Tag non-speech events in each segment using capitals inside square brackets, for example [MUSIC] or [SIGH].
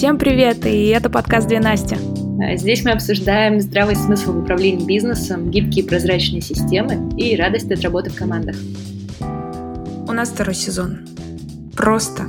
Всем привет, и это подкаст «Две Насти». А, здесь мы обсуждаем здравый смысл в управлении бизнесом, гибкие прозрачные системы и радость от работы в командах. У нас второй сезон. Просто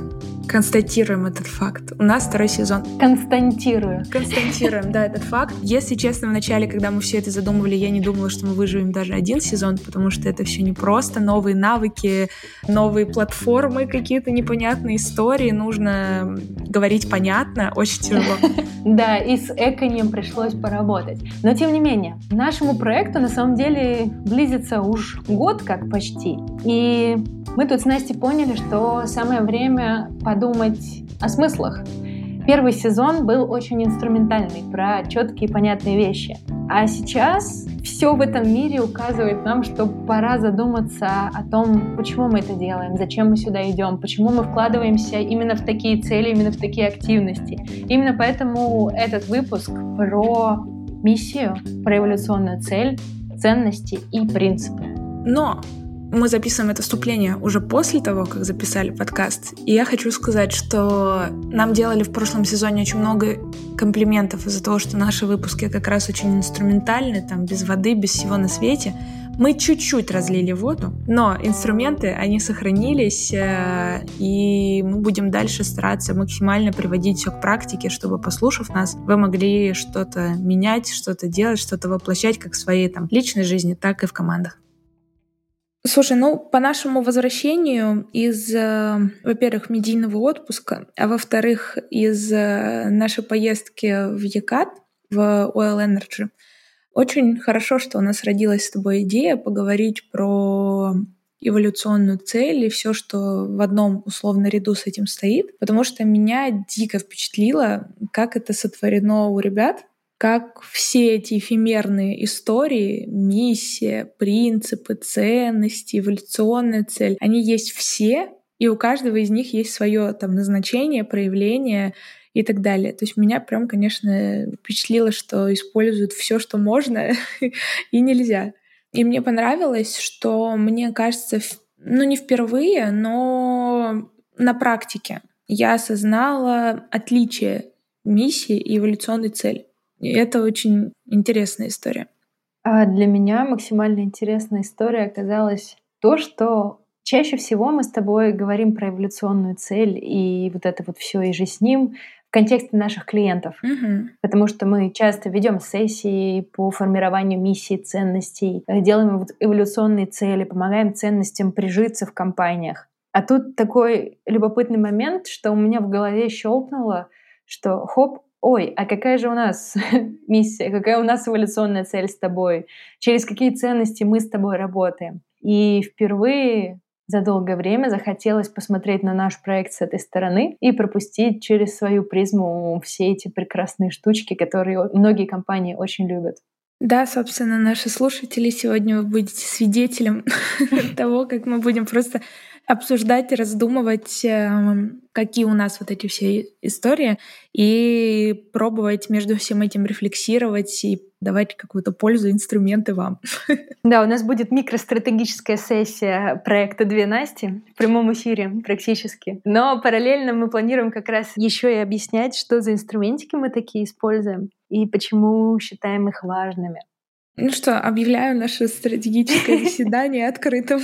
констатируем этот факт. У нас второй сезон. Константирую. Константируем, да, этот факт. Если честно, в начале, когда мы все это задумывали, я не думала, что мы выживем даже один сезон, потому что это все не просто. Новые навыки, новые платформы, какие-то непонятные истории. Нужно говорить понятно, очень тяжело. [LAUGHS] Да, и с Эконем пришлось поработать. Но тем не менее, нашему проекту на самом деле близится уж год как почти. И мы тут с Настей поняли, что самое время подумать о смыслах. Первый сезон был очень инструментальный, про четкие понятные вещи. А сейчас все в этом мире указывает нам, что пора задуматься о том, почему мы это делаем, зачем мы сюда идем, почему мы вкладываемся именно в такие цели, именно в такие активности. Именно поэтому этот выпуск про миссию, про эволюционную цель, ценности и принципы. Но мы записываем это вступление уже после того, как записали подкаст. И я хочу сказать, что нам делали в прошлом сезоне очень много комплиментов из-за того, что наши выпуски как раз очень инструментальны, там, без воды, без всего на свете. Мы чуть-чуть разлили воду, но инструменты, они сохранились, э, и мы будем дальше стараться максимально приводить все к практике, чтобы, послушав нас, вы могли что-то менять, что-то делать, что-то воплощать как в своей там, личной жизни, так и в командах. Слушай, ну, по нашему возвращению из, э, во-первых, медийного отпуска, а во-вторых, из э, нашей поездки в Якат, в Oil Energy, очень хорошо, что у нас родилась с тобой идея поговорить про эволюционную цель и все, что в одном условно ряду с этим стоит, потому что меня дико впечатлило, как это сотворено у ребят, как все эти эфемерные истории, миссия, принципы, ценности, эволюционная цель, они есть все, и у каждого из них есть свое там назначение, проявление и так далее. То есть меня прям, конечно, впечатлило, что используют все, что можно [LAUGHS] и нельзя. И мне понравилось, что мне кажется, ну не впервые, но на практике я осознала отличие миссии и эволюционной цели. И это очень интересная история. А для меня максимально интересная история оказалась то, что чаще всего мы с тобой говорим про эволюционную цель и вот это вот все и же с ним в контексте наших клиентов. Угу. Потому что мы часто ведем сессии по формированию миссий, ценностей, э, делаем вот эволюционные цели, помогаем ценностям прижиться в компаниях. А тут такой любопытный момент, что у меня в голове щелкнуло, что хоп, ой, а какая же у нас [LAUGHS] миссия, какая у нас эволюционная цель с тобой, через какие ценности мы с тобой работаем. И впервые за долгое время захотелось посмотреть на наш проект с этой стороны и пропустить через свою призму все эти прекрасные штучки, которые многие компании очень любят. Да, собственно, наши слушатели сегодня вы будете свидетелем [LAUGHS] того, как мы будем просто обсуждать, раздумывать, эм, какие у нас вот эти все истории, и пробовать между всем этим рефлексировать и давать какую-то пользу, инструменты вам. [LAUGHS] Да, у нас будет микростратегическая сессия проекта «Две Насти» в прямом эфире практически. Но параллельно мы планируем как раз еще и объяснять, что за инструментики мы такие используем и почему считаем их важными. Ну что, объявляю наше стратегическое [LAUGHS] заседание открытым.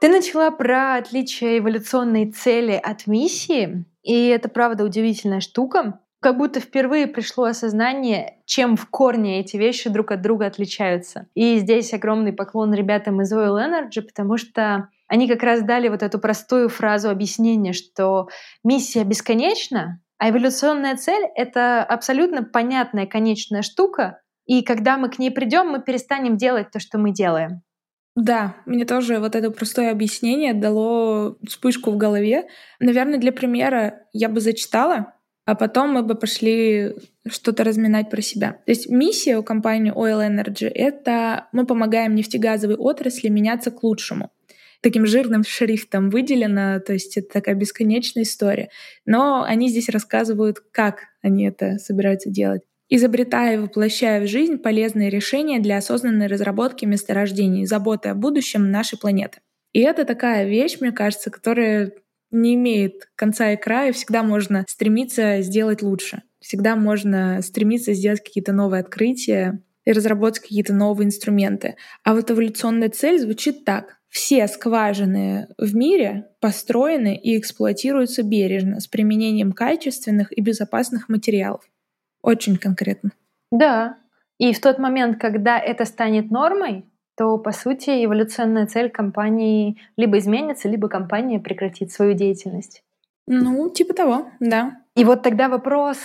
Ты начала про отличие эволюционной цели от миссии, и это правда удивительная штука. Как будто впервые пришло осознание, чем в корне эти вещи друг от друга отличаются. И здесь огромный поклон ребятам из Oil Energy, потому что они как раз дали вот эту простую фразу объяснения, что миссия бесконечна, а эволюционная цель — это абсолютно понятная конечная штука, и когда мы к ней придем, мы перестанем делать то, что мы делаем. Да, мне тоже вот это простое объяснение дало вспышку в голове. Наверное, для примера я бы зачитала, а потом мы бы пошли что-то разминать про себя. То есть миссия у компании Oil Energy — это мы помогаем нефтегазовой отрасли меняться к лучшему. Таким жирным шрифтом выделено, то есть это такая бесконечная история. Но они здесь рассказывают, как они это собираются делать изобретая и воплощая в жизнь полезные решения для осознанной разработки месторождений, заботы о будущем нашей планеты. И это такая вещь, мне кажется, которая не имеет конца и края, всегда можно стремиться сделать лучше. Всегда можно стремиться сделать какие-то новые открытия и разработать какие-то новые инструменты. А вот эволюционная цель звучит так. Все скважины в мире построены и эксплуатируются бережно, с применением качественных и безопасных материалов. Очень конкретно. Да. И в тот момент, когда это станет нормой, то, по сути, эволюционная цель компании либо изменится, либо компания прекратит свою деятельность. Ну, типа того, да. И вот тогда вопрос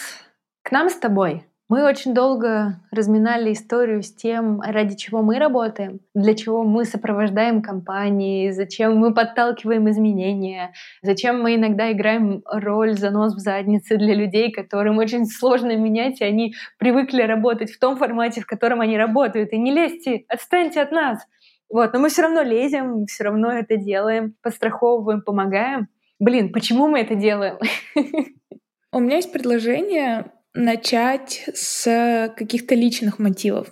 к нам с тобой. Мы очень долго разминали историю с тем, ради чего мы работаем, для чего мы сопровождаем компании, зачем мы подталкиваем изменения, зачем мы иногда играем роль занос в заднице для людей, которым очень сложно менять, и они привыкли работать в том формате, в котором они работают. И не лезьте, отстаньте от нас. Вот, но мы все равно лезем, все равно это делаем, подстраховываем, помогаем. Блин, почему мы это делаем? [LAUGHS] У меня есть предложение начать с каких-то личных мотивов.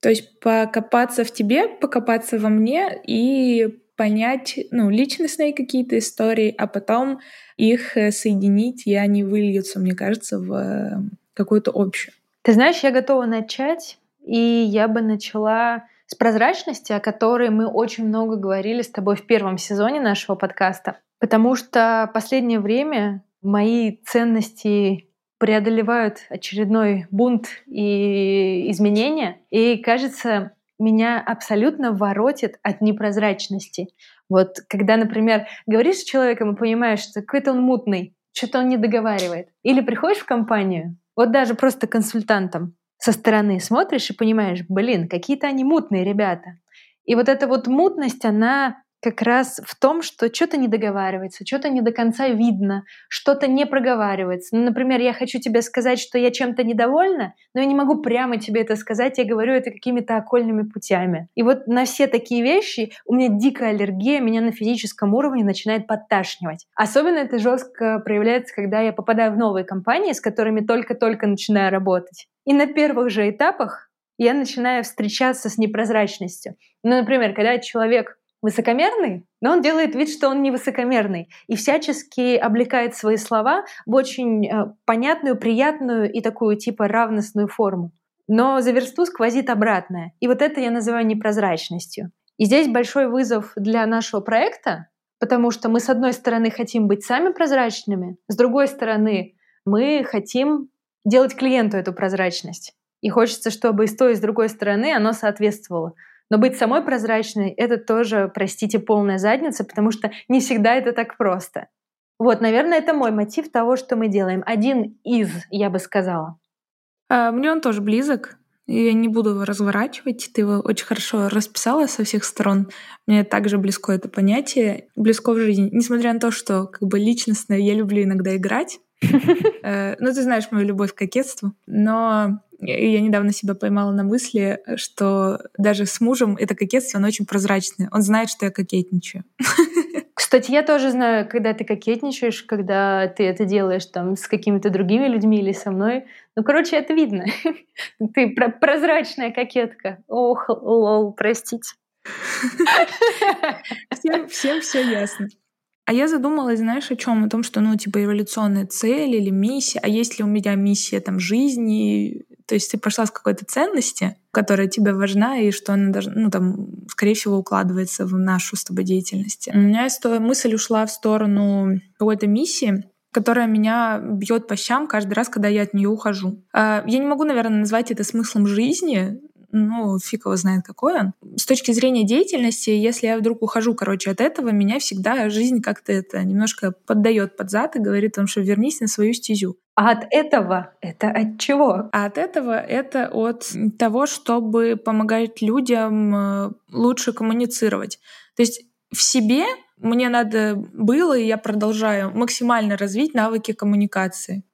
То есть покопаться в тебе, покопаться во мне и понять ну, личностные какие-то истории, а потом их э, соединить, и они выльются, мне кажется, в э, какую-то общую. Ты знаешь, я готова начать, и я бы начала с прозрачности, о которой мы очень много говорили с тобой в первом сезоне нашего подкаста, потому что последнее время мои ценности преодолевают очередной бунт и изменения. И, кажется, меня абсолютно воротит от непрозрачности. Вот когда, например, говоришь с человеком и понимаешь, что какой-то он мутный, что-то он не договаривает. Или приходишь в компанию, вот даже просто консультантом со стороны смотришь и понимаешь, блин, какие-то они мутные ребята. И вот эта вот мутность, она как раз в том, что что-то не договаривается, что-то не до конца видно, что-то не проговаривается. Ну, например, я хочу тебе сказать, что я чем-то недовольна, но я не могу прямо тебе это сказать, я говорю это какими-то окольными путями. И вот на все такие вещи у меня дикая аллергия, меня на физическом уровне начинает подташнивать. Особенно это жестко проявляется, когда я попадаю в новые компании, с которыми только-только начинаю работать. И на первых же этапах я начинаю встречаться с непрозрачностью. Ну, например, когда человек высокомерный, но он делает вид, что он не высокомерный и всячески облекает свои слова в очень э, понятную, приятную и такую типа равностную форму. Но за версту сквозит обратное. И вот это я называю непрозрачностью. И здесь большой вызов для нашего проекта, потому что мы, с одной стороны, хотим быть сами прозрачными, с другой стороны, мы хотим делать клиенту эту прозрачность. И хочется, чтобы и с той, и с другой стороны оно соответствовало. Но быть самой прозрачной — это тоже, простите, полная задница, потому что не всегда это так просто. Вот, наверное, это мой мотив того, что мы делаем. Один из, я бы сказала. А, мне он тоже близок. Я не буду его разворачивать. Ты его очень хорошо расписала со всех сторон. Мне также близко это понятие. Близко в жизни. Несмотря на то, что как бы личностно я люблю иногда играть. [LAUGHS] Э, ну, ты знаешь мою любовь к кокетству. Но я недавно себя поймала на мысли, что даже с мужем это кокетство, оно очень прозрачное. Он знает, что я кокетничаю. [LAUGHS] Кстати, я тоже знаю, когда ты кокетничаешь, когда ты это делаешь там с какими-то другими людьми или со мной. Ну, короче, это видно. [LAUGHS] Ты прозрачная кокетка. Ох, лол, простите. [LAUGHS] Всем, всем все ясно. А я задумалась, знаешь, о чем? О том, что, ну, типа, эволюционная цель или миссия. А есть ли у меня миссия там жизни? То есть ты пошла с какой-то ценности, которая тебе важна, и что она должна, ну, там, скорее всего, укладывается в нашу с тобой деятельность. У меня мысль ушла в сторону какой-то миссии, которая меня бьет по щам каждый раз, когда я от нее ухожу. А, я не могу, наверное, назвать это смыслом жизни, ну, фиг его знает, какой он. С точки зрения деятельности, если я вдруг ухожу, короче, от этого, меня всегда жизнь как-то это немножко поддает под зад и говорит том, что вернись на свою стезю. А от этого это от чего? А от этого это от того, чтобы помогать людям э, лучше коммуницировать. То есть в себе мне надо было, и я продолжаю максимально развить навыки коммуникации.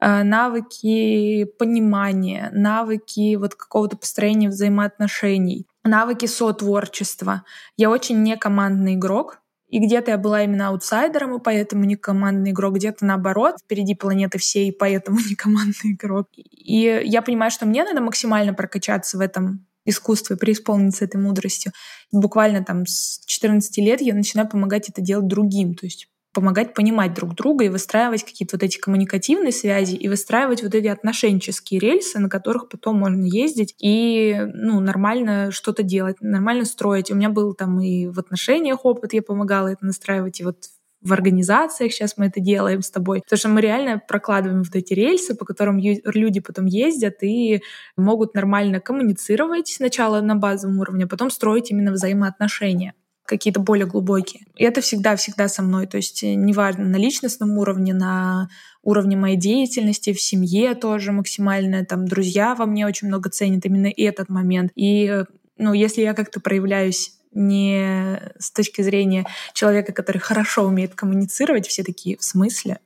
Э, навыки понимания, навыки вот какого-то построения взаимоотношений, навыки сотворчества. Я очень не командный игрок, и где-то я была именно аутсайдером, и поэтому не командный игрок, где-то наоборот, впереди планеты всей, и поэтому [LAUGHS] не командный игрок. И я понимаю, что мне надо максимально прокачаться в этом искусстве, преисполниться этой мудростью. Буквально там с 14 лет я начинаю помогать это делать другим, то есть помогать понимать друг друга и выстраивать какие-то вот эти коммуникативные связи и выстраивать вот эти отношенческие рельсы, на которых потом можно ездить и ну, нормально что-то делать, нормально строить. У меня был там и в отношениях опыт, я помогала это настраивать, и вот в организациях сейчас мы это делаем с тобой, потому что мы реально прокладываем вот эти рельсы, по которым люди потом ездят и могут нормально коммуницировать сначала на базовом уровне, а потом строить именно взаимоотношения какие-то более глубокие. И это всегда-всегда со мной. То есть э, неважно, на личностном уровне, на уровне моей деятельности, в семье тоже максимально. Там друзья во мне очень много ценят именно этот момент. И э, ну, если я как-то проявляюсь не с точки зрения человека, который хорошо умеет коммуницировать, все такие в смысле.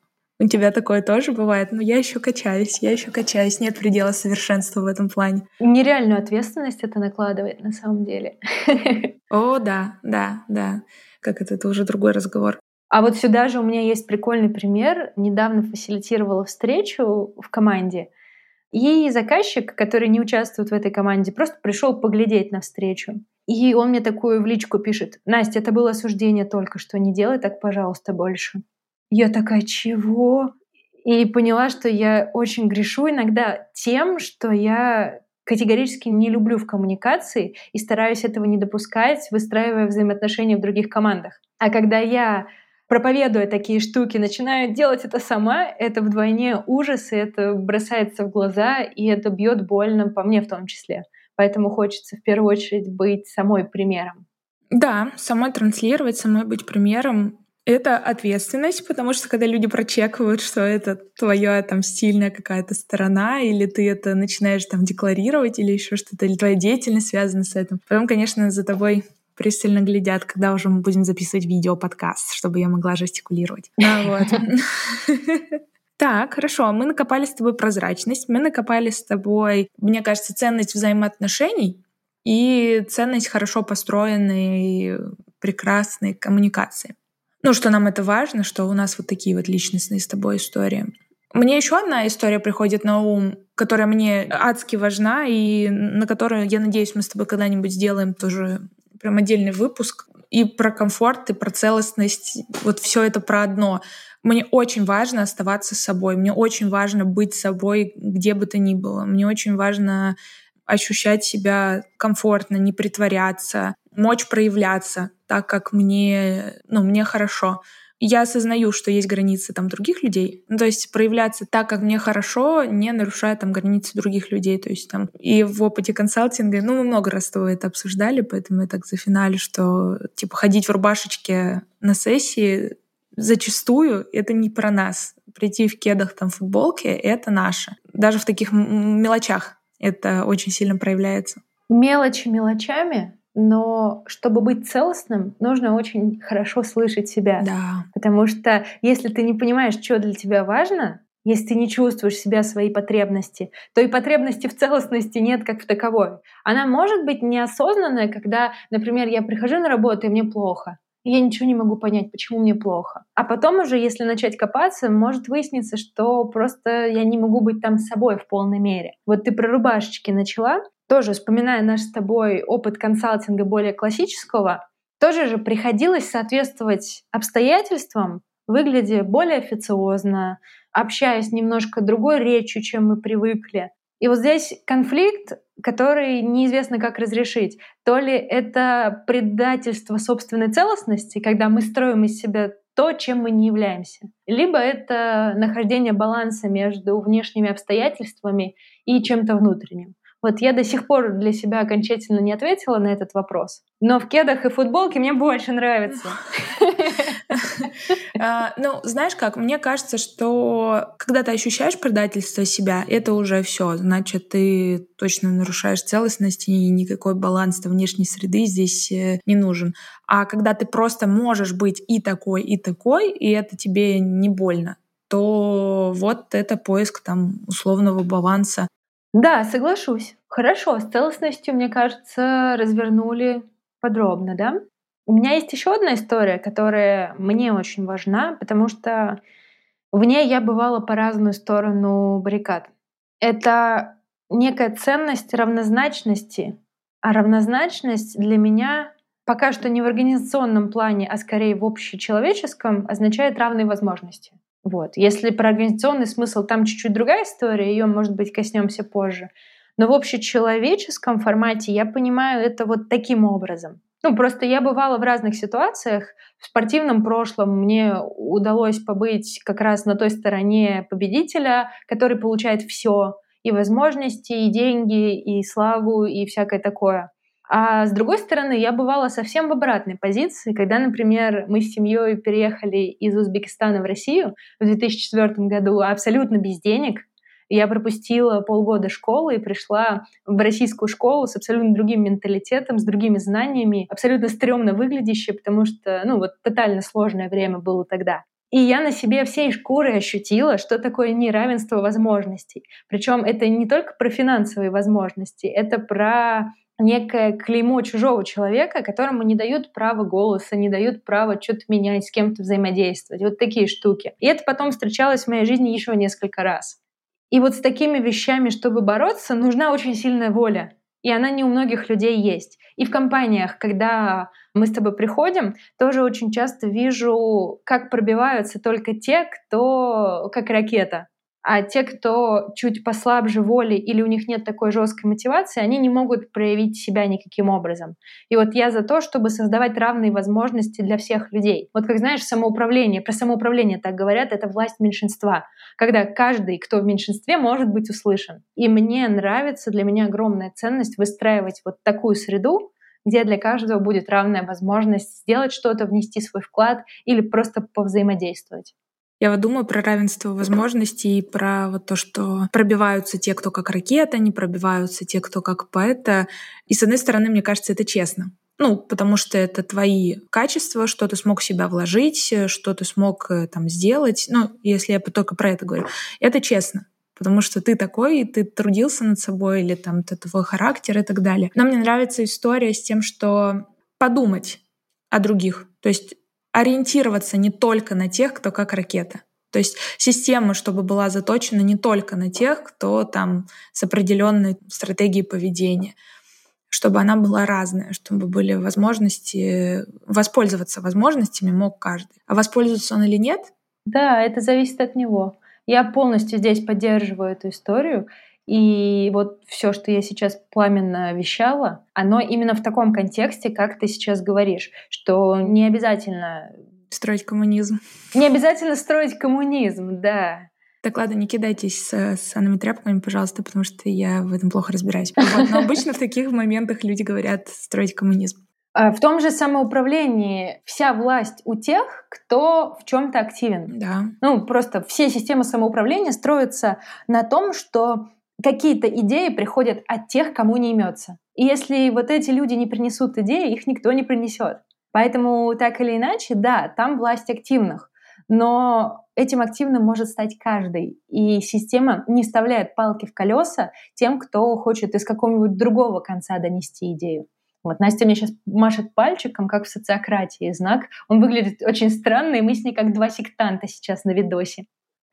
У тебя такое тоже бывает, но я еще качаюсь, я еще качаюсь, нет предела совершенства в этом плане. Нереальную ответственность это накладывает на самом деле. [LAUGHS] О, да, да, да. Как это, это уже другой разговор. А вот сюда же у меня есть прикольный пример. Недавно фасилитировала встречу в команде, и заказчик, который не участвует в этой команде, просто пришел поглядеть на встречу. И он мне такую в личку пишет. Настя, это было осуждение только что, не делай так, пожалуйста, больше. Я такая, чего? И поняла, что я очень грешу иногда тем, что я категорически не люблю в коммуникации и стараюсь этого не допускать, выстраивая взаимоотношения в других командах. А когда я проповедуя такие штуки, начинаю делать это сама, это вдвойне ужас, и это бросается в глаза, и это бьет больно по мне в том числе. Поэтому хочется в первую очередь быть самой примером. Да, самой транслировать, самой быть примером. Это ответственность, потому что когда люди прочекивают, что это твоя там стильная какая-то сторона, или ты это начинаешь там декларировать, или еще что-то, или твоя деятельность связана с этим, потом, конечно, за тобой пристально глядят, когда уже мы будем записывать видео подкаст, чтобы я могла жестикулировать. [LAUGHS] Ну. [LAUGHS] Так, хорошо, мы накопали с тобой прозрачность, мы накопали с тобой, мне кажется, ценность взаимоотношений и ценность хорошо построенной, прекрасной коммуникации. Ну, что нам это важно, что у нас вот такие вот личностные с тобой истории. Мне еще одна история приходит на ум, которая мне адски важна, и на которую, я надеюсь, мы с тобой когда-нибудь сделаем тоже прям отдельный выпуск. И про комфорт, и про целостность. Вот все это про одно. Мне очень важно оставаться собой, мне очень важно быть собой, где бы то ни было. Мне очень важно ощущать себя комфортно, не притворяться, мочь проявляться так, как мне, ну, мне хорошо. Я осознаю, что есть границы там других людей. Ну, то есть проявляться так, как мне хорошо, не нарушая там границы других людей. То есть там и в опыте консалтинга, ну, мы много раз с это обсуждали, поэтому я так за финале, что типа ходить в рубашечке на сессии зачастую это не про нас. Прийти в кедах, там, футболке — это наше. Даже в таких мелочах это очень сильно проявляется. Мелочи мелочами, но чтобы быть целостным, нужно очень хорошо слышать себя. Да. Потому что если ты не понимаешь, что для тебя важно, если ты не чувствуешь себя, свои потребности, то и потребности в целостности нет как в таковой. Она может быть неосознанная, когда, например, я прихожу на работу, и мне плохо я ничего не могу понять, почему мне плохо. А потом уже, если начать копаться, может выясниться, что просто я не могу быть там с собой в полной мере. Вот ты про рубашечки начала, тоже вспоминая наш с тобой опыт консалтинга более классического, тоже же приходилось соответствовать обстоятельствам, выглядя более официозно, общаясь немножко другой речью, чем мы привыкли. И вот здесь конфликт, который неизвестно как разрешить. То ли это предательство собственной целостности, когда мы строим из себя то, чем мы не являемся. Либо это нахождение баланса между внешними обстоятельствами и чем-то внутренним. Вот я до сих пор для себя окончательно не ответила на этот вопрос. Но в кедах и футболке мне больше нравится. [LAUGHS] [LAUGHS] А, ну, знаешь как, мне кажется, что когда ты ощущаешь предательство себя, это уже все. Значит, ты точно нарушаешь целостность, и никакой баланс внешней среды здесь э, не нужен. А когда ты просто можешь быть и такой, и такой, и это тебе не больно, то вот это поиск там условного баланса. Да, соглашусь. Хорошо, с целостностью, мне кажется, развернули подробно, да? У меня есть еще одна история, которая мне очень важна, потому что в ней я бывала по разную сторону баррикад. Это некая ценность равнозначности, а равнозначность для меня пока что не в организационном плане, а скорее в общечеловеческом, означает равные возможности. Вот. Если про организационный смысл, там чуть-чуть другая история, ее, может быть, коснемся позже. Но в общечеловеческом формате я понимаю это вот таким образом. Ну, просто я бывала в разных ситуациях. В спортивном прошлом мне удалось побыть как раз на той стороне победителя, который получает все и возможности, и деньги, и славу, и всякое такое. А с другой стороны, я бывала совсем в обратной позиции, когда, например, мы с семьей переехали из Узбекистана в Россию в 2004 году абсолютно без денег. Я пропустила полгода школы и пришла в российскую школу с абсолютно другим менталитетом, с другими знаниями, абсолютно стрёмно выглядящей, потому что, ну, вот тотально сложное время было тогда. И я на себе всей шкурой ощутила, что такое неравенство возможностей. Причем это не только про финансовые возможности, это про некое клеймо чужого человека, которому не дают права голоса, не дают права что-то менять, с кем-то взаимодействовать. Вот такие штуки. И это потом встречалось в моей жизни еще несколько раз. И вот с такими вещами, чтобы бороться, нужна очень сильная воля. И она не у многих людей есть. И в компаниях, когда мы с тобой приходим, тоже очень часто вижу, как пробиваются только те, кто как ракета. А те, кто чуть послабже воли или у них нет такой жесткой мотивации, они не могут проявить себя никаким образом. И вот я за то, чтобы создавать равные возможности для всех людей. Вот как знаешь, самоуправление, про самоуправление так говорят, это власть меньшинства, когда каждый, кто в меньшинстве, может быть услышан. И мне нравится, для меня огромная ценность выстраивать вот такую среду, где для каждого будет равная возможность сделать что-то, внести свой вклад или просто повзаимодействовать. Я вот думаю про равенство возможностей и про вот то, что пробиваются те, кто как ракета, не пробиваются те, кто как поэта. И с одной стороны, мне кажется, это честно. Ну, потому что это твои качества, что ты смог себя вложить, что ты смог э, там сделать. Ну, если я только про это говорю. Это честно потому что ты такой, и ты трудился над собой, или там это твой характер и так далее. Но мне нравится история с тем, что подумать о других. То есть ориентироваться не только на тех, кто как ракета. То есть система, чтобы была заточена не только на тех, кто там с определенной стратегией поведения, чтобы она была разная, чтобы были возможности, воспользоваться возможностями мог каждый. А воспользоваться он или нет? Да, это зависит от него. Я полностью здесь поддерживаю эту историю. И вот все, что я сейчас пламенно вещала, оно именно в таком контексте, как ты сейчас говоришь, что не обязательно... Строить коммунизм. Не обязательно строить коммунизм, да. Так ладно, не кидайтесь с, с санными тряпками, пожалуйста, потому что я в этом плохо разбираюсь. Вот, но обычно в таких моментах люди говорят строить коммунизм. А в том же самоуправлении вся власть у тех, кто в чем-то активен. Да. Ну, просто все системы самоуправления строятся на том, что какие-то идеи приходят от тех, кому не имется. И если вот эти люди не принесут идеи, их никто не принесет. Поэтому так или иначе, да, там власть активных. Но этим активным может стать каждый. И система не вставляет палки в колеса тем, кто хочет из какого-нибудь другого конца донести идею. Вот Настя мне сейчас машет пальчиком, как в социократии знак. Он выглядит очень странно, и мы с ней как два сектанта сейчас на видосе.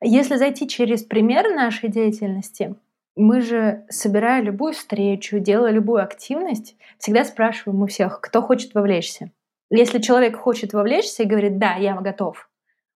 Если зайти через пример нашей деятельности, мы же, собирая любую встречу, делая любую активность, всегда спрашиваем у всех, кто хочет вовлечься. Если человек хочет вовлечься и говорит «да, я готов»,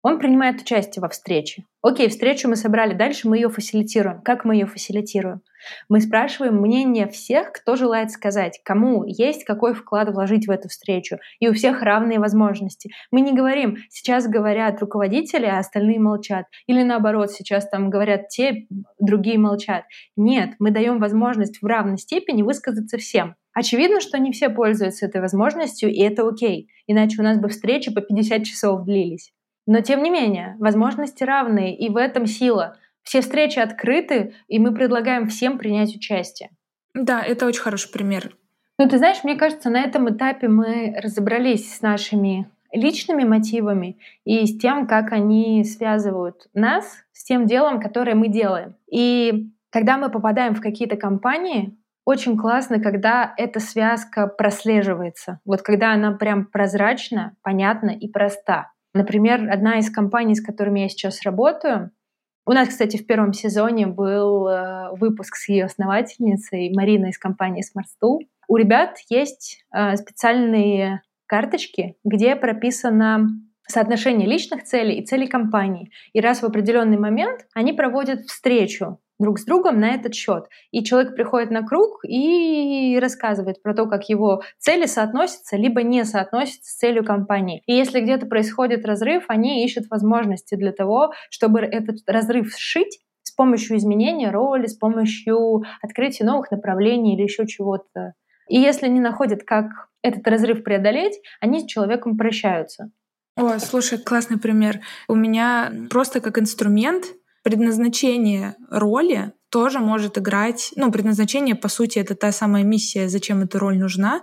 он принимает участие во встрече. Окей, встречу мы собрали, дальше мы ее фасилитируем. Как мы ее фасилитируем? Мы спрашиваем мнение всех, кто желает сказать, кому есть какой вклад вложить в эту встречу. И у всех равные возможности. Мы не говорим, сейчас говорят руководители, а остальные молчат. Или наоборот, сейчас там говорят те, другие молчат. Нет, мы даем возможность в равной степени высказаться всем. Очевидно, что не все пользуются этой возможностью, и это окей. Иначе у нас бы встречи по 50 часов длились. Но тем не менее, возможности равные, и в этом сила. Все встречи открыты, и мы предлагаем всем принять участие. Да, это очень хороший пример. Ну, ты знаешь, мне кажется, на этом этапе мы разобрались с нашими личными мотивами и с тем, как они связывают нас с тем делом, которое мы делаем. И когда мы попадаем в какие-то компании, очень классно, когда эта связка прослеживается. Вот когда она прям прозрачна, понятна и проста. Например, одна из компаний, с которыми я сейчас работаю, у нас, кстати, в первом сезоне был э, выпуск с ее основательницей Мариной из компании SmartStool. у ребят есть э, специальные карточки, где прописано соотношение личных целей и целей компании. И раз в определенный момент они проводят встречу друг с другом на этот счет. И человек приходит на круг и рассказывает про то, как его цели соотносятся, либо не соотносятся с целью компании. И если где-то происходит разрыв, они ищут возможности для того, чтобы этот разрыв сшить с помощью изменения роли, с помощью открытия новых направлений или еще чего-то. И если не находят, как этот разрыв преодолеть, они с человеком прощаются. О, слушай, классный пример. У меня просто как инструмент предназначение роли тоже может играть, ну, предназначение, по сути, это та самая миссия, зачем эта роль нужна,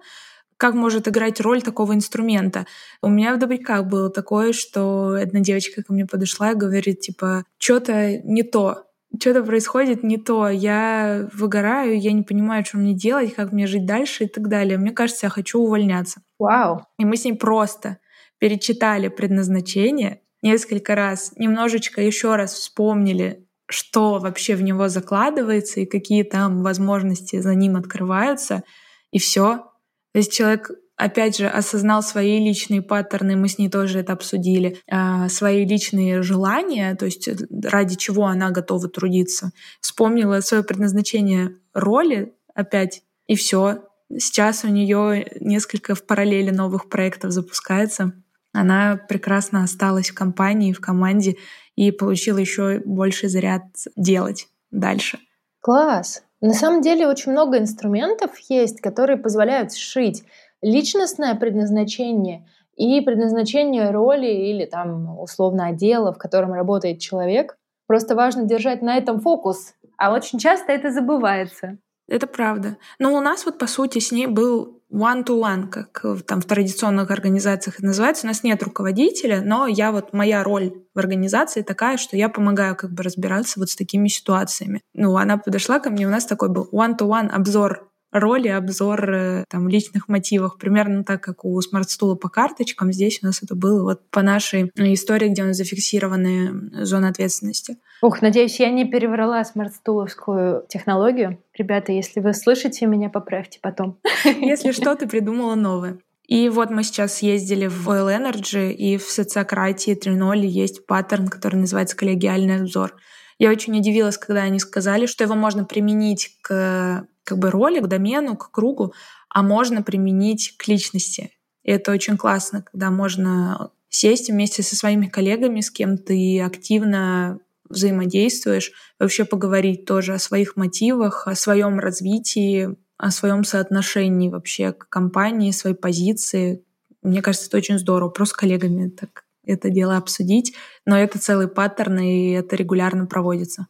как может играть роль такого инструмента. У меня в добряках было такое, что одна девочка ко мне подошла и говорит, типа, что-то не то, что-то происходит не то, я выгораю, я не понимаю, что мне делать, как мне жить дальше и так далее. Мне кажется, я хочу увольняться. Вау. И мы с ней просто перечитали предназначение несколько раз, немножечко еще раз вспомнили, что вообще в него закладывается и какие там возможности за ним открываются, и все. То есть человек опять же, осознал свои личные паттерны, мы с ней тоже это обсудили, а, свои личные желания, то есть ради чего она готова трудиться, вспомнила свое предназначение роли опять, и все. Сейчас у нее несколько в параллели новых проектов запускается она прекрасно осталась в компании, в команде и получила еще больше заряд делать дальше. Класс! На самом деле очень много инструментов есть, которые позволяют сшить личностное предназначение и предназначение роли или там условно отдела, в котором работает человек. Просто важно держать на этом фокус, а очень часто это забывается. Это правда. Но у нас вот по сути с ней был one-to-one, как там в традиционных организациях это называется. У нас нет руководителя, но я вот, моя роль в организации такая, что я помогаю как бы разбираться вот с такими ситуациями. Ну, она подошла ко мне, у нас такой был one-to-one обзор роли, обзор э, там, личных мотивов, примерно так, как у Smart Tool по карточкам. Здесь у нас это было вот по нашей истории, где у нас зафиксированы зоны ответственности. Ух, надеюсь, я не переврала смарт-туловскую технологию. Ребята, если вы слышите меня, поправьте потом. [LAUGHS] Если что, ты придумала новое. И вот мы сейчас ездили в Oil Energy, и в социократии 3.0 есть паттерн, который называется коллегиальный обзор. Я очень удивилась, когда они сказали, что его можно применить к как бы роли, к домену, к кругу, а можно применить к личности. И это очень классно, когда можно сесть вместе со своими коллегами, с кем ты активно взаимодействуешь, вообще поговорить тоже о своих мотивах, о своем развитии, о своем соотношении вообще к компании, своей позиции. Мне кажется, это очень здорово. Просто с коллегами так это дело обсудить. Но это целый паттерн, и это регулярно проводится.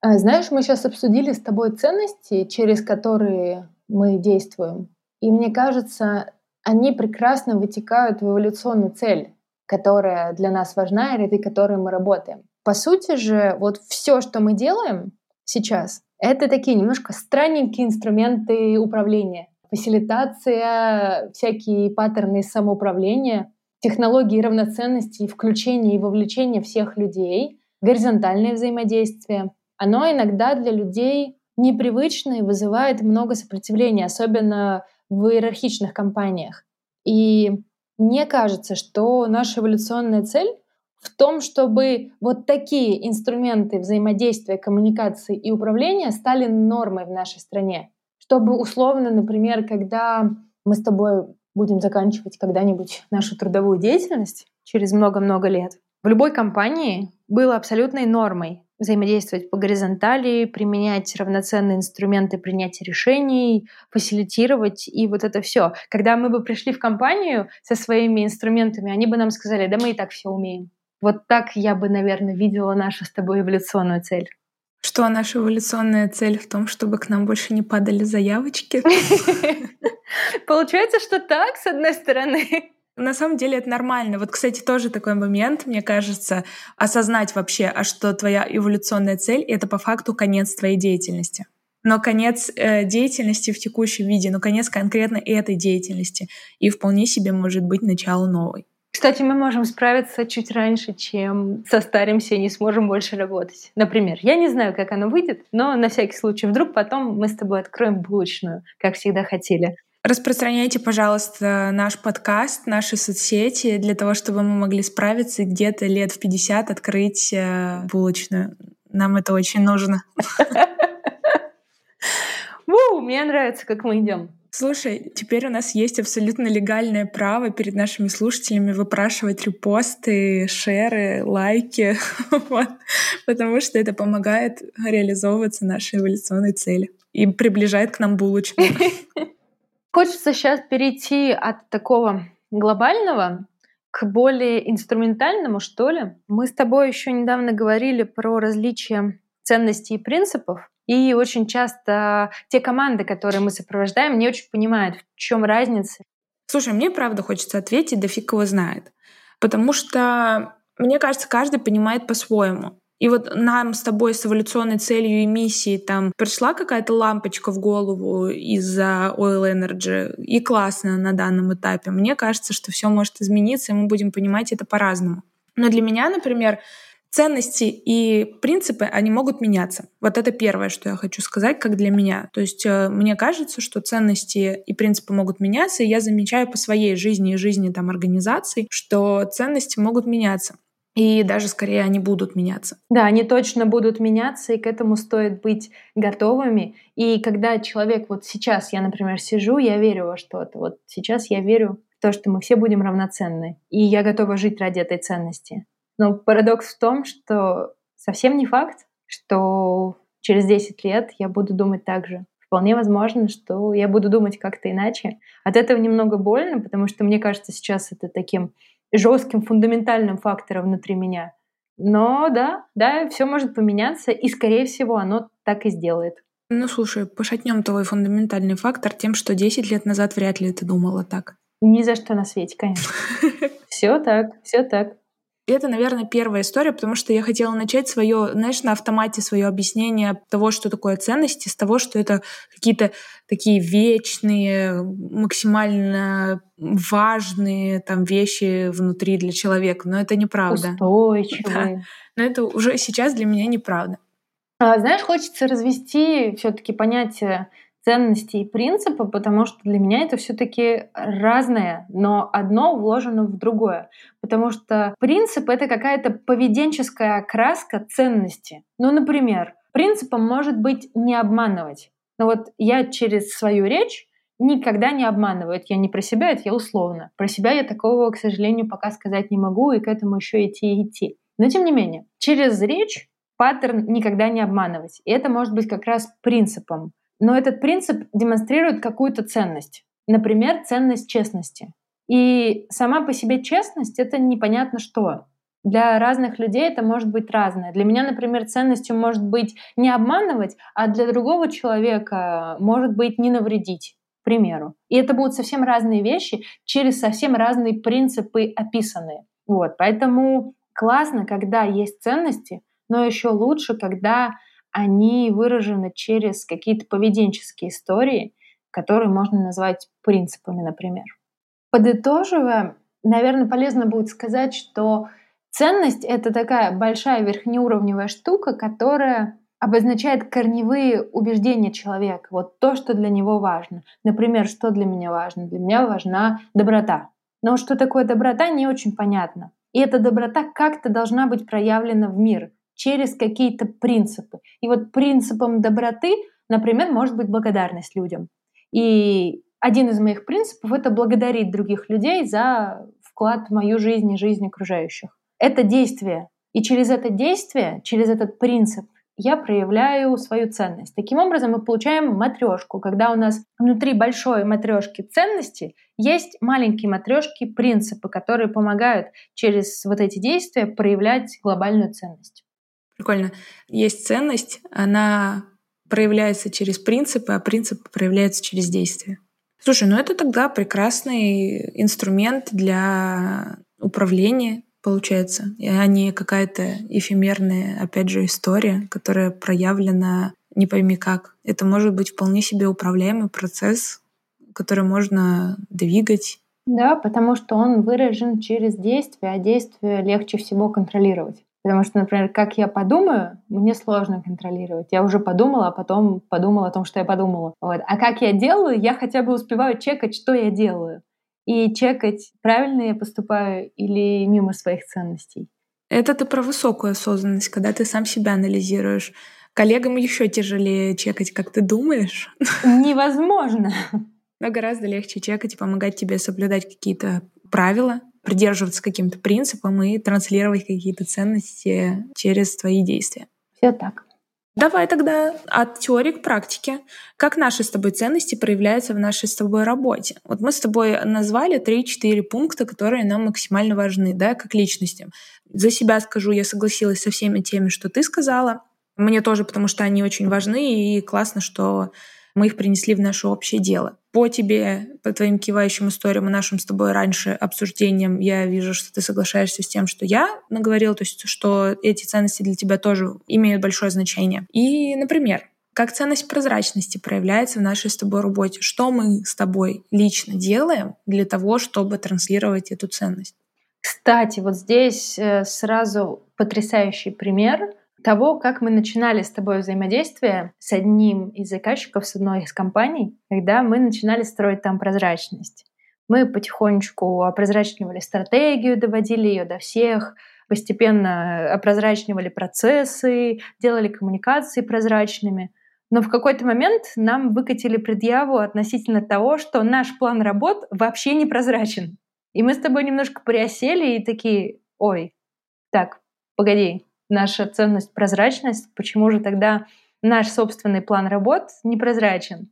А, знаешь, мы сейчас обсудили с тобой ценности, через которые мы действуем. И мне кажется, они прекрасно вытекают в эволюционную цель, которая для нас важна и ради которой мы работаем. По сути же, вот все, что мы делаем сейчас, это такие немножко странненькие инструменты управления. Фасилитация, всякие паттерны самоуправления, технологии равноценности и включения и вовлечения всех людей, горизонтальное взаимодействие — оно иногда для людей непривычно и вызывает много сопротивления, особенно в иерархичных компаниях. И мне кажется, что наша эволюционная цель в том, чтобы вот такие инструменты взаимодействия, коммуникации и управления стали нормой в нашей стране. Чтобы условно, например, когда мы с тобой будем заканчивать когда-нибудь нашу трудовую деятельность через много-много лет, в любой компании было абсолютной нормой взаимодействовать по горизонтали, применять равноценные инструменты принятия решений, фасилитировать и вот это все. Когда мы бы пришли в компанию со своими инструментами, они бы нам сказали, да мы и так все умеем. Вот так я бы, наверное, видела нашу с тобой эволюционную цель. Что наша эволюционная цель в том, чтобы к нам больше не падали заявочки? [LAUGHS] Получается, что так, с одной стороны. На самом деле это нормально. Вот, кстати, тоже такой момент, мне кажется, осознать вообще, а что твоя эволюционная цель — это по факту конец твоей деятельности. Но конец э, деятельности в текущем виде, но конец конкретно этой деятельности. И вполне себе может быть начало новой. Кстати, мы можем справиться чуть раньше, чем состаримся и не сможем больше работать. Например, я не знаю, как оно выйдет, но на всякий случай, вдруг потом мы с тобой откроем булочную, как всегда хотели. Распространяйте, пожалуйста, наш подкаст, наши соцсети для того, чтобы мы могли справиться и где-то лет в 50 открыть э, булочную. Нам это очень нужно. [LAUGHS] Мне нравится, как мы идем. Слушай, теперь у нас есть абсолютно легальное право перед нашими слушателями выпрашивать репосты, шеры, лайки, [LAUGHS] вот, потому что это помогает реализовываться нашей эволюционной цели и приближает к нам булочку. [LAUGHS] Хочется сейчас перейти от такого глобального к более инструментальному, что ли. Мы с тобой еще недавно говорили про различия ценностей и принципов. И очень часто те команды, которые мы сопровождаем, не очень понимают, в чем разница. Слушай, мне правда хочется ответить, да фиг его знает. Потому что, мне кажется, каждый понимает по-своему. И вот нам с тобой с эволюционной целью и миссией там пришла какая-то лампочка в голову из-за Oil Energy, и классно на данном этапе. Мне кажется, что все может измениться, и мы будем понимать это по-разному. Но для меня, например, ценности и принципы, они могут меняться. Вот это первое, что я хочу сказать, как для меня. То есть э, мне кажется, что ценности и принципы могут меняться, и я замечаю по своей жизни и жизни там организаций, что ценности могут меняться. И даже скорее они будут меняться. Да, они точно будут меняться, и к этому стоит быть готовыми. И когда человек вот сейчас, я, например, сижу, я верю во что-то. Вот сейчас я верю в то, что мы все будем равноценны. И я готова жить ради этой ценности. Но парадокс в том, что совсем не факт, что через 10 лет я буду думать так же. Вполне возможно, что я буду думать как-то иначе. От этого немного больно, потому что мне кажется, сейчас это таким жестким, фундаментальным фактором внутри меня. Но да, да, все может поменяться, и, скорее всего, оно так и сделает. Ну, слушай, пошатнем твой фундаментальный фактор тем, что 10 лет назад вряд ли ты думала так. Ни за что на свете, конечно. [LAUGHS] Все так, все так. И это, наверное, первая история, потому что я хотела начать свое, знаешь, на автомате свое объяснение того, что такое ценности, с того, что это какие-то такие вечные, максимально важные там вещи внутри для человека. Но это неправда. Устойчивые. Да. Но это уже сейчас для меня неправда. А, знаешь, хочется развести все-таки понятие ценности и принципы, потому что для меня это все-таки разное, но одно вложено в другое. Потому что принцип — это какая-то поведенческая окраска ценности. Ну, например, принципом может быть не обманывать. Но вот я через свою речь никогда не обманываю. Это я не про себя, это я условно. Про себя я такого, к сожалению, пока сказать не могу, и к этому еще идти и идти. Но тем не менее, через речь паттерн никогда не обманывать. И это может быть как раз принципом. Но этот принцип демонстрирует какую-то ценность. Например, ценность честности. И сама по себе честность — это непонятно что. Для разных людей это может быть разное. Для меня, например, ценностью может быть не обманывать, а для другого человека может быть не навредить, к примеру. И это будут совсем разные вещи, через совсем разные принципы описанные. Вот. Поэтому классно, когда есть ценности, но еще лучше, когда они выражены через какие-то поведенческие истории, которые можно назвать принципами, например. Подытоживая, наверное, полезно будет сказать, что ценность — это такая большая верхнеуровневая штука, которая обозначает корневые убеждения человека, вот то, что для него важно. Например, что для меня важно? Для меня важна доброта. Но что такое доброта, не очень понятно. И эта доброта как-то должна быть проявлена в мир через какие-то принципы. И вот принципом доброты, например, может быть благодарность людям. И один из моих принципов — это благодарить других людей за вклад в мою жизнь и жизнь окружающих. Это действие. И через это действие, через этот принцип я проявляю свою ценность. Таким образом, мы получаем матрешку, когда у нас внутри большой матрешки ценности есть маленькие матрешки принципы, которые помогают через вот эти действия проявлять глобальную ценность. Прикольно. Есть ценность, она проявляется через принципы, а принципы проявляются через действия. Слушай, ну это тогда прекрасный инструмент для управления, получается, а не какая-то эфемерная, опять же, история, которая проявлена не пойми как. Это может быть вполне себе управляемый процесс, который можно двигать. Да, потому что он выражен через действие, а действие легче всего контролировать. Потому что, например, как я подумаю, мне сложно контролировать. Я уже подумала, а потом подумала о том, что я подумала. Вот. А как я делаю, я хотя бы успеваю чекать, что я делаю. И чекать, правильно я поступаю или мимо своих ценностей. Это ты про высокую осознанность, когда ты сам себя анализируешь. Коллегам еще тяжелее чекать, как ты думаешь. [LAUGHS] Невозможно. Но гораздо легче чекать и помогать тебе соблюдать какие-то правила, придерживаться каким-то принципам и транслировать какие-то ценности через твои действия. Все так. Давай тогда от теории к практике. Как наши с тобой ценности проявляются в нашей с тобой работе? Вот мы с тобой назвали 3-4 пункта, которые нам максимально важны, да, как личностям. За себя скажу, я согласилась со всеми теми, что ты сказала. Мне тоже, потому что они очень важны, и классно, что мы их принесли в наше общее дело. По тебе, по твоим кивающим историям и нашим с тобой раньше обсуждениям, я вижу, что ты соглашаешься с тем, что я наговорила, то есть что эти ценности для тебя тоже имеют большое значение. И, например, как ценность прозрачности проявляется в нашей с тобой работе? Что мы с тобой лично делаем для того, чтобы транслировать эту ценность? Кстати, вот здесь э, сразу потрясающий пример того, как мы начинали с тобой взаимодействие с одним из заказчиков, с одной из компаний, когда мы начинали строить там прозрачность. Мы потихонечку опрозрачнивали стратегию, доводили ее до всех, постепенно опрозрачнивали процессы, делали коммуникации прозрачными. Но в какой-то момент нам выкатили предъяву относительно того, что наш план работ вообще не прозрачен. И мы с тобой немножко приосели и такие, ой, так, погоди, наша ценность прозрачность, почему же тогда наш собственный план работ непрозрачен?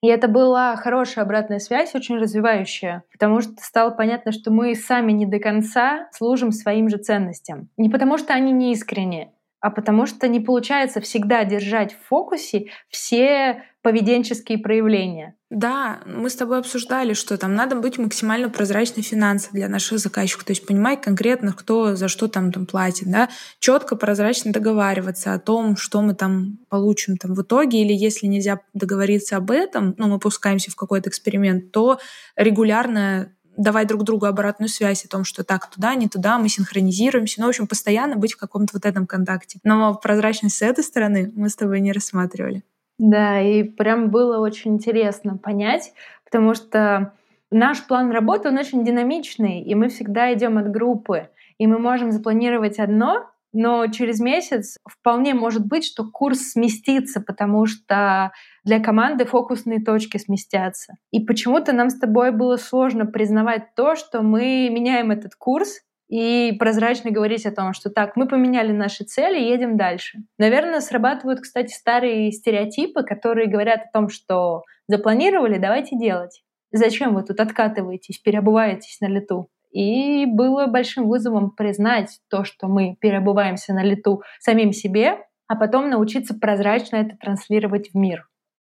И это была хорошая обратная связь, очень развивающая, потому что стало понятно, что мы сами не до конца служим своим же ценностям. Не потому что они не искренние, а потому что не получается всегда держать в фокусе все поведенческие проявления. Да, мы с тобой обсуждали, что там надо быть максимально прозрачной финансово для наших заказчиков, то есть понимать конкретно, кто за что там, там платит, да, четко, прозрачно договариваться о том, что мы там получим там в итоге, или если нельзя договориться об этом, ну, мы пускаемся в какой-то эксперимент, то регулярно давать друг другу обратную связь о том, что так, туда, не туда, мы синхронизируемся. Ну, в общем, постоянно быть в каком-то вот этом контакте. Но прозрачность с этой стороны мы с тобой не рассматривали. Да, и прям было очень интересно понять, потому что наш план работы, он очень динамичный, и мы всегда идем от группы. И мы можем запланировать одно, но через месяц вполне может быть, что курс сместится, потому что для команды фокусные точки сместятся. И почему-то нам с тобой было сложно признавать то, что мы меняем этот курс, и прозрачно говорить о том, что так, мы поменяли наши цели, едем дальше. Наверное, срабатывают, кстати, старые стереотипы, которые говорят о том, что запланировали, давайте делать. Зачем вы тут откатываетесь, переобуваетесь на лету? И было большим вызовом признать то, что мы переобуваемся на лету самим себе, а потом научиться прозрачно это транслировать в мир.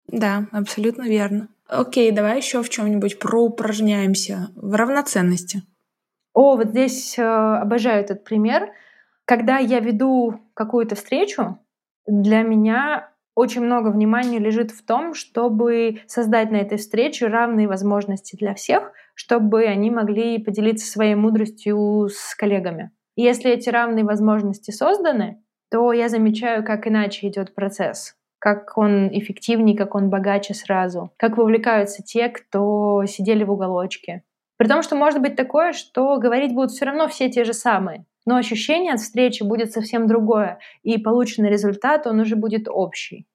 Да, абсолютно верно. Окей, давай еще в чем-нибудь проупражняемся в равноценности. О, вот здесь э, обожаю этот пример. Когда я веду какую-то встречу, для меня очень много внимания лежит в том, чтобы создать на этой встрече равные возможности для всех, чтобы они могли поделиться своей мудростью с коллегами. И если эти равные возможности созданы, то я замечаю, как иначе идет процесс, как он эффективнее, как он богаче сразу, как вовлекаются те, кто сидели в уголочке. При том, что может быть такое, что говорить будут все равно все те же самые, но ощущение от встречи будет совсем другое, и полученный результат, он уже будет общий.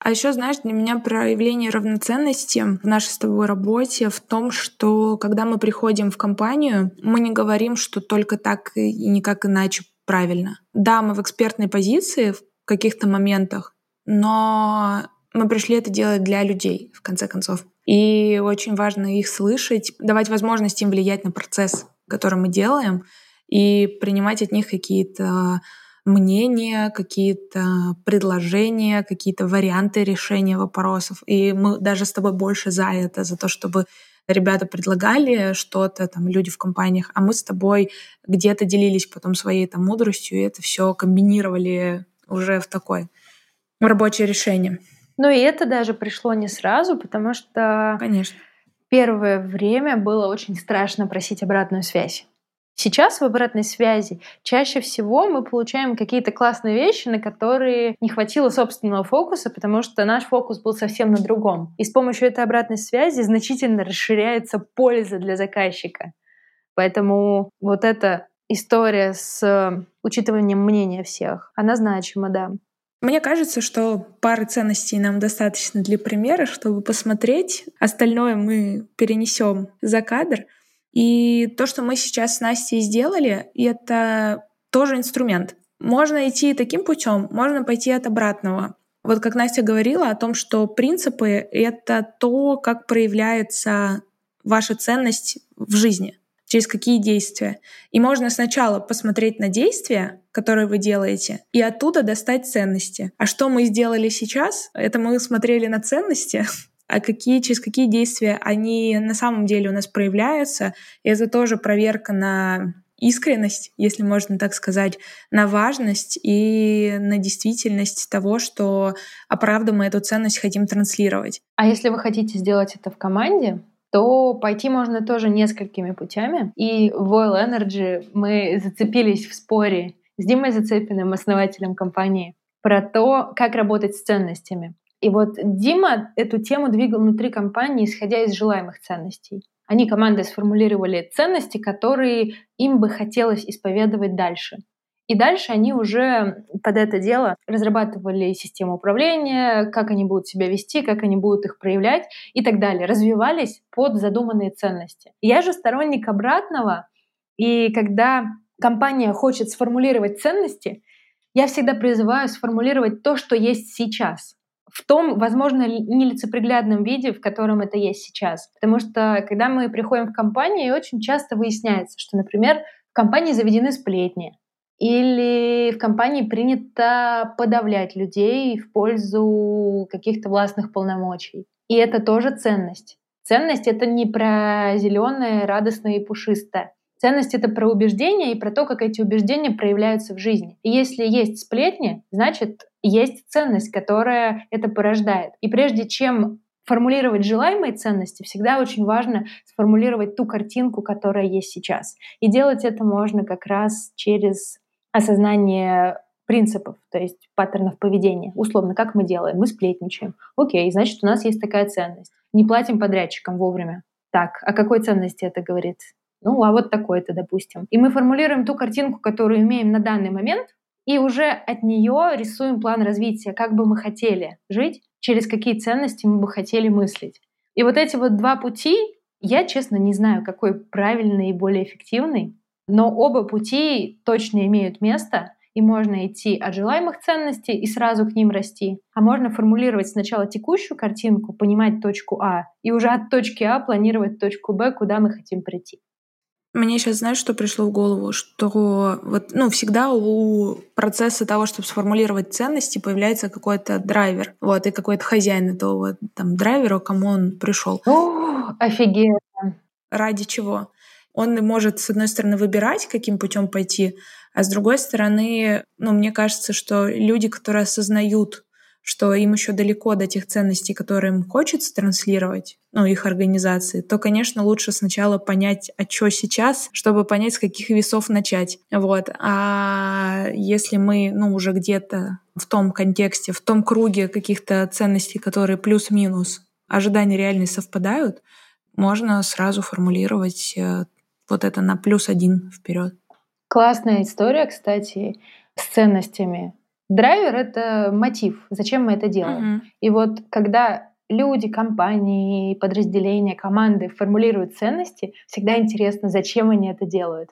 А еще, знаешь, для меня проявление равноценности в нашей с тобой работе в том, что когда мы приходим в компанию, мы не говорим, что только так и никак иначе правильно. Да, мы в экспертной позиции в каких-то моментах, но мы пришли это делать для людей, в конце концов. И очень важно их слышать, давать возможность им влиять на процесс, который мы делаем, и принимать от них какие-то мнения, какие-то предложения, какие-то варианты решения вопросов. И мы даже с тобой больше за это, за то, чтобы ребята предлагали что-то, там, люди в компаниях, а мы с тобой где-то делились потом своей там мудростью, и это все комбинировали уже в такое рабочее решение. Ну и это даже пришло не сразу, потому что Конечно. первое время было очень страшно просить обратную связь. Сейчас в обратной связи чаще всего мы получаем какие-то классные вещи, на которые не хватило собственного фокуса, потому что наш фокус был совсем на другом. И с помощью этой обратной связи значительно расширяется польза для заказчика. Поэтому вот эта история с учитыванием мнения всех, она значима, да. Мне кажется, что пары ценностей нам достаточно для примера, чтобы посмотреть. Остальное мы перенесем за кадр. И то, что мы сейчас с Настей сделали, это тоже инструмент. Можно идти таким путем, можно пойти от обратного. Вот как Настя говорила о том, что принципы — это то, как проявляется ваша ценность в жизни, через какие действия. И можно сначала посмотреть на действия, которые вы делаете, и оттуда достать ценности. А что мы сделали сейчас? Это мы смотрели на ценности, [LAUGHS] а какие, через какие действия они на самом деле у нас проявляются. И это тоже проверка на искренность, если можно так сказать, на важность и на действительность того, что оправда мы эту ценность хотим транслировать. А если вы хотите сделать это в команде, то пойти можно тоже несколькими путями. И в Oil Energy мы зацепились в споре с Димой Зацепиным, основателем компании, про то, как работать с ценностями. И вот Дима эту тему двигал внутри компании, исходя из желаемых ценностей. Они командой сформулировали ценности, которые им бы хотелось исповедовать дальше. И дальше они уже под это дело разрабатывали систему управления, как они будут себя вести, как они будут их проявлять и так далее. Развивались под задуманные ценности. Я же сторонник обратного, и когда компания хочет сформулировать ценности, я всегда призываю сформулировать то, что есть сейчас в том, возможно, нелицеприглядном виде, в котором это есть сейчас. Потому что, когда мы приходим в компанию, очень часто выясняется, что, например, в компании заведены сплетни, или в компании принято подавлять людей в пользу каких-то властных полномочий. И это тоже ценность. Ценность — это не про зеленое, радостное и пушистое. Ценность — это про убеждения и про то, как эти убеждения проявляются в жизни. И если есть сплетни, значит, есть ценность, которая это порождает. И прежде чем формулировать желаемые ценности, всегда очень важно сформулировать ту картинку, которая есть сейчас. И делать это можно как раз через осознание принципов, то есть паттернов поведения. Условно, как мы делаем? Мы сплетничаем. Окей, значит, у нас есть такая ценность. Не платим подрядчикам вовремя. Так, о какой ценности это говорит? Ну, а вот такой-то, допустим. И мы формулируем ту картинку, которую имеем на данный момент, и уже от нее рисуем план развития, как бы мы хотели жить, через какие ценности мы бы хотели мыслить. И вот эти вот два пути, я, честно, не знаю, какой правильный и более эффективный, но оба пути точно имеют место, и можно идти от желаемых ценностей и сразу к ним расти. А можно формулировать сначала текущую картинку, понимать точку А, и уже от точки А планировать точку Б, куда мы хотим прийти. Мне сейчас, знаешь, что пришло в голову? Что вот, ну, всегда у процесса того, чтобы сформулировать ценности, появляется какой-то драйвер. Вот, и какой-то хозяин этого там драйвера, кому он пришел. О, офигенно. Ради чего? Он может, с одной стороны, выбирать, каким путем пойти, а с другой стороны, ну, мне кажется, что люди, которые осознают что им еще далеко до тех ценностей, которые им хочется транслировать, ну, их организации, то, конечно, лучше сначала понять, а что сейчас, чтобы понять, с каких весов начать. Вот. А если мы, ну, уже где-то в том контексте, в том круге каких-то ценностей, которые плюс-минус ожидания реально совпадают, можно сразу формулировать э, вот это на плюс один вперед. Классная история, кстати, с ценностями. Драйвер — это мотив, зачем мы это делаем. Uh-huh. И вот когда люди, компании, подразделения, команды формулируют ценности, всегда интересно, зачем они это делают.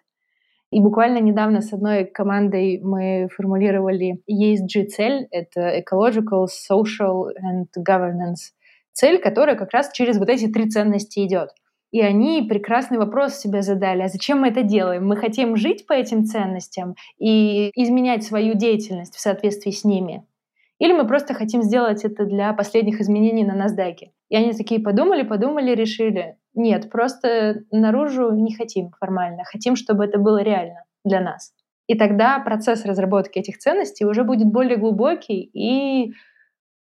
И буквально недавно с одной командой мы формулировали ESG-цель, это Ecological, Social and Governance, цель, которая как раз через вот эти три ценности идет. И они прекрасный вопрос себе задали, а зачем мы это делаем? Мы хотим жить по этим ценностям и изменять свою деятельность в соответствии с ними? Или мы просто хотим сделать это для последних изменений на NASDAQ? И они такие подумали, подумали, решили, нет, просто наружу не хотим формально, хотим, чтобы это было реально для нас. И тогда процесс разработки этих ценностей уже будет более глубокий и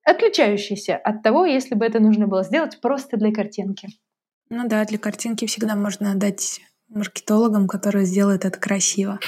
отличающийся от того, если бы это нужно было сделать просто для картинки. Ну да, для картинки всегда можно дать маркетологом, который сделает это красиво.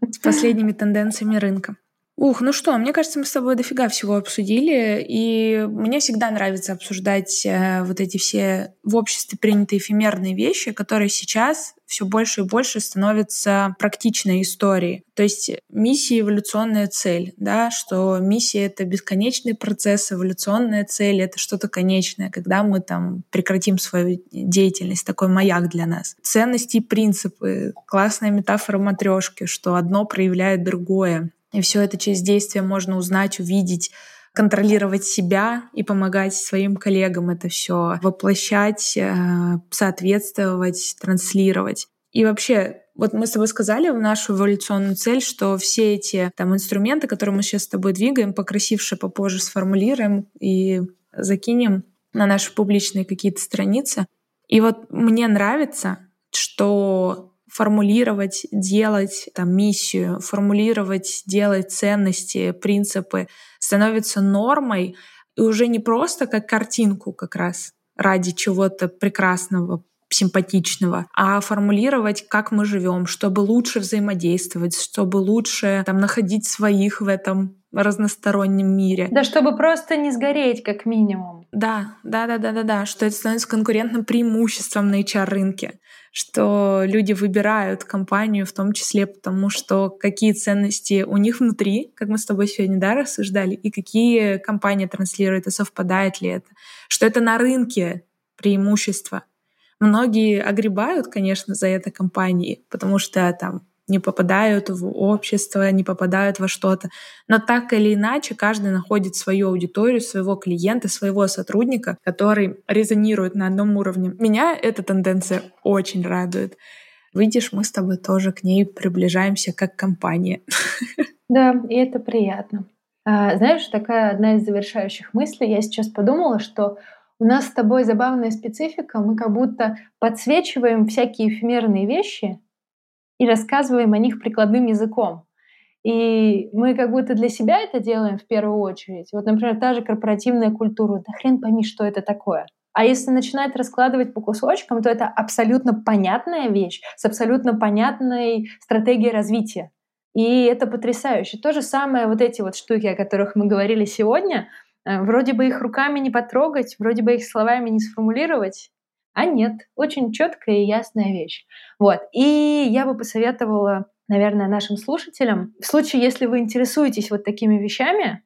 С [LAUGHS] последними тенденциями рынка. Ух, ну что, мне кажется, мы с тобой дофига всего обсудили, и мне всегда нравится обсуждать э, вот эти все в обществе принятые эфемерные вещи, которые сейчас все больше и больше становятся практичной историей. То есть миссия — эволюционная цель, да, что миссия — это бесконечный процесс, эволюционная цель — это что-то конечное, когда мы там прекратим свою деятельность, такой маяк для нас. Ценности и принципы, классная метафора матрешки, что одно проявляет другое. И все это через действие можно узнать, увидеть, контролировать себя и помогать своим коллегам это все воплощать, э, соответствовать, транслировать. И вообще, вот мы с тобой сказали в нашу эволюционную цель, что все эти там инструменты, которые мы сейчас с тобой двигаем, покрасивше попозже сформулируем и закинем на наши публичные какие-то страницы. И вот мне нравится, что формулировать, делать там миссию, формулировать, делать ценности, принципы становится нормой и уже не просто как картинку как раз ради чего-то прекрасного, симпатичного, а формулировать, как мы живем, чтобы лучше взаимодействовать, чтобы лучше там находить своих в этом разностороннем мире. Да, чтобы просто не сгореть, как минимум. Да, да, да, да, да, да, что это становится конкурентным преимуществом на HR-рынке что люди выбирают компанию в том числе потому, что какие ценности у них внутри, как мы с тобой сегодня да, рассуждали, и какие компания транслирует, и совпадает ли это, что это на рынке преимущество. Многие огребают, конечно, за это компании, потому что там не попадают в общество, не попадают во что-то. Но так или иначе, каждый находит свою аудиторию, своего клиента, своего сотрудника, который резонирует на одном уровне. Меня эта тенденция очень радует. Видишь, мы с тобой тоже к ней приближаемся как компания. [LAUGHS] Да, и это приятно. А, знаешь, такая одна из завершающих мыслей. Я сейчас подумала, что у нас с тобой забавная специфика. Мы как будто подсвечиваем всякие эфемерные вещи, и рассказываем о них прикладным языком. И мы как будто для себя это делаем в первую очередь. Вот, например, та же корпоративная культура. Да хрен пойми, что это такое. А если начинать раскладывать по кусочкам, то это абсолютно понятная вещь с абсолютно понятной стратегией развития. И это потрясающе. То же самое вот эти вот штуки, о которых мы говорили сегодня, э, вроде бы их руками не потрогать, вроде бы их словами не сформулировать, а нет, очень четкая и ясная вещь. Вот. И я бы посоветовала, наверное, нашим слушателям, в случае, если вы интересуетесь вот такими вещами,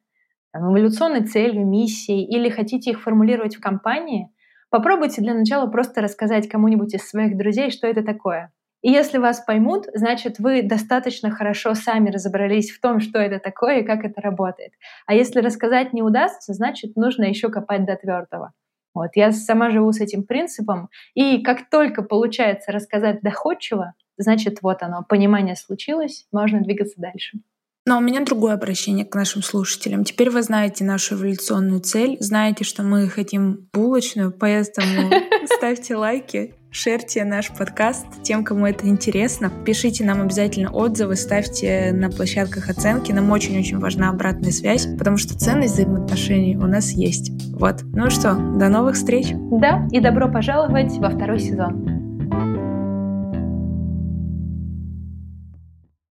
там, эволюционной целью, миссией, или хотите их формулировать в компании, попробуйте для начала просто рассказать кому-нибудь из своих друзей, что это такое. И если вас поймут, значит, вы достаточно хорошо сами разобрались в том, что это такое и как это работает. А если рассказать не удастся, значит, нужно еще копать до твердого. Вот. Я сама живу с этим принципом, и как только получается рассказать доходчиво, значит, вот оно, понимание случилось, можно двигаться дальше. Но у меня другое обращение к нашим слушателям. Теперь вы знаете нашу эволюционную цель, знаете, что мы хотим булочную, поэтому [LAUGHS] ставьте лайки, шерьте наш подкаст тем, кому это интересно. Пишите нам обязательно отзывы, ставьте на площадках оценки. Нам очень-очень важна обратная связь, потому что ценность взаимоотношений у нас есть. Вот. Ну что, до новых встреч. Да, и добро пожаловать во второй сезон.